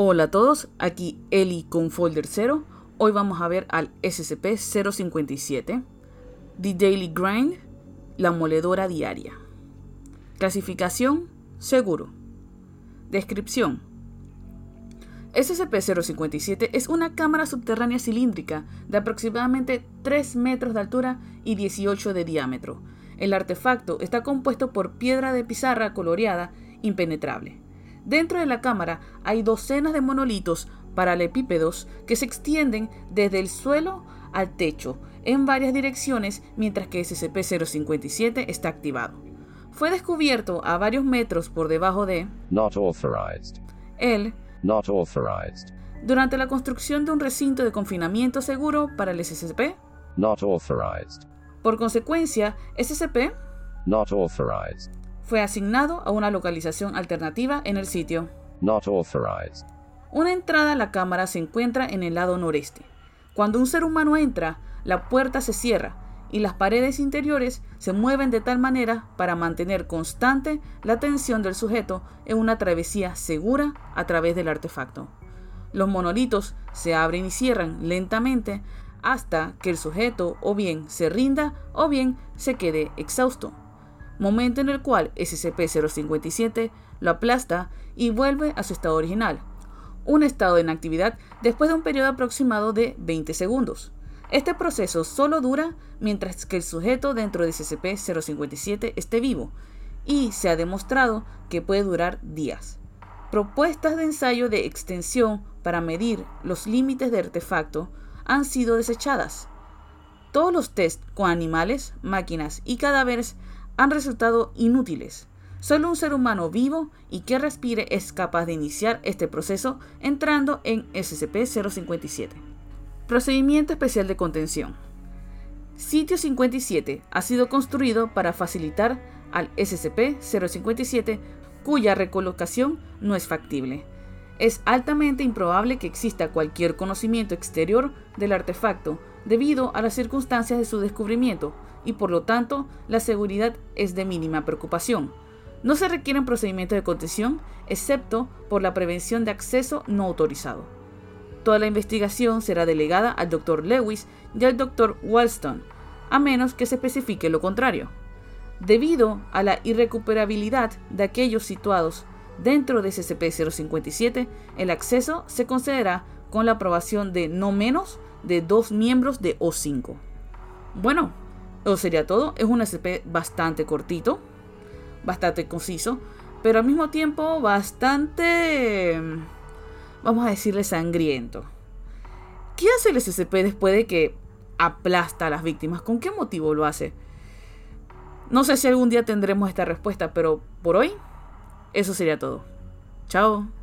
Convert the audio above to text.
Hola a todos, aquí Eli con Folder 0. Hoy vamos a ver al SCP-057, The Daily Grind, la moledora diaria. Clasificación, seguro. Descripción. SCP-057 es una cámara subterránea cilíndrica de aproximadamente 3 metros de altura y 18 de diámetro. El artefacto está compuesto por piedra de pizarra coloreada impenetrable Dentro de la cámara hay docenas de monolitos paralepípedos que se extienden desde el suelo al techo en varias direcciones mientras que SCP-057 está activado. Fue descubierto a varios metros por debajo de Not authorized. él Not authorized. durante la construcción de un recinto de confinamiento seguro para el SCP. Not authorized. Por consecuencia, SCP Not authorized. Fue asignado a una localización alternativa en el sitio. Not authorized. Una entrada a la cámara se encuentra en el lado noreste. Cuando un ser humano entra, la puerta se cierra y las paredes interiores se mueven de tal manera para mantener constante la atención del sujeto en una travesía segura a través del artefacto. Los monolitos se abren y cierran lentamente hasta que el sujeto o bien se rinda o bien se quede exhausto momento en el cual SCP-057 lo aplasta y vuelve a su estado original, un estado de inactividad después de un periodo aproximado de 20 segundos. Este proceso solo dura mientras que el sujeto dentro de SCP-057 esté vivo y se ha demostrado que puede durar días. Propuestas de ensayo de extensión para medir los límites de artefacto han sido desechadas. Todos los tests con animales, máquinas y cadáveres han resultado inútiles. Solo un ser humano vivo y que respire es capaz de iniciar este proceso entrando en SCP-057. Procedimiento especial de contención. Sitio 57 ha sido construido para facilitar al SCP-057 cuya recolocación no es factible. Es altamente improbable que exista cualquier conocimiento exterior del artefacto debido a las circunstancias de su descubrimiento y por lo tanto la seguridad es de mínima preocupación. No se requieren procedimientos de contención excepto por la prevención de acceso no autorizado. Toda la investigación será delegada al Dr. Lewis y al Dr. Walston, a menos que se especifique lo contrario. Debido a la irrecuperabilidad de aquellos situados dentro de SCP-057, el acceso se concederá con la aprobación de no menos de dos miembros de O5. Bueno, eso sería todo. Es un SCP bastante cortito, bastante conciso, pero al mismo tiempo bastante, vamos a decirle, sangriento. ¿Qué hace el SCP después de que aplasta a las víctimas? ¿Con qué motivo lo hace? No sé si algún día tendremos esta respuesta, pero por hoy, eso sería todo. Chao.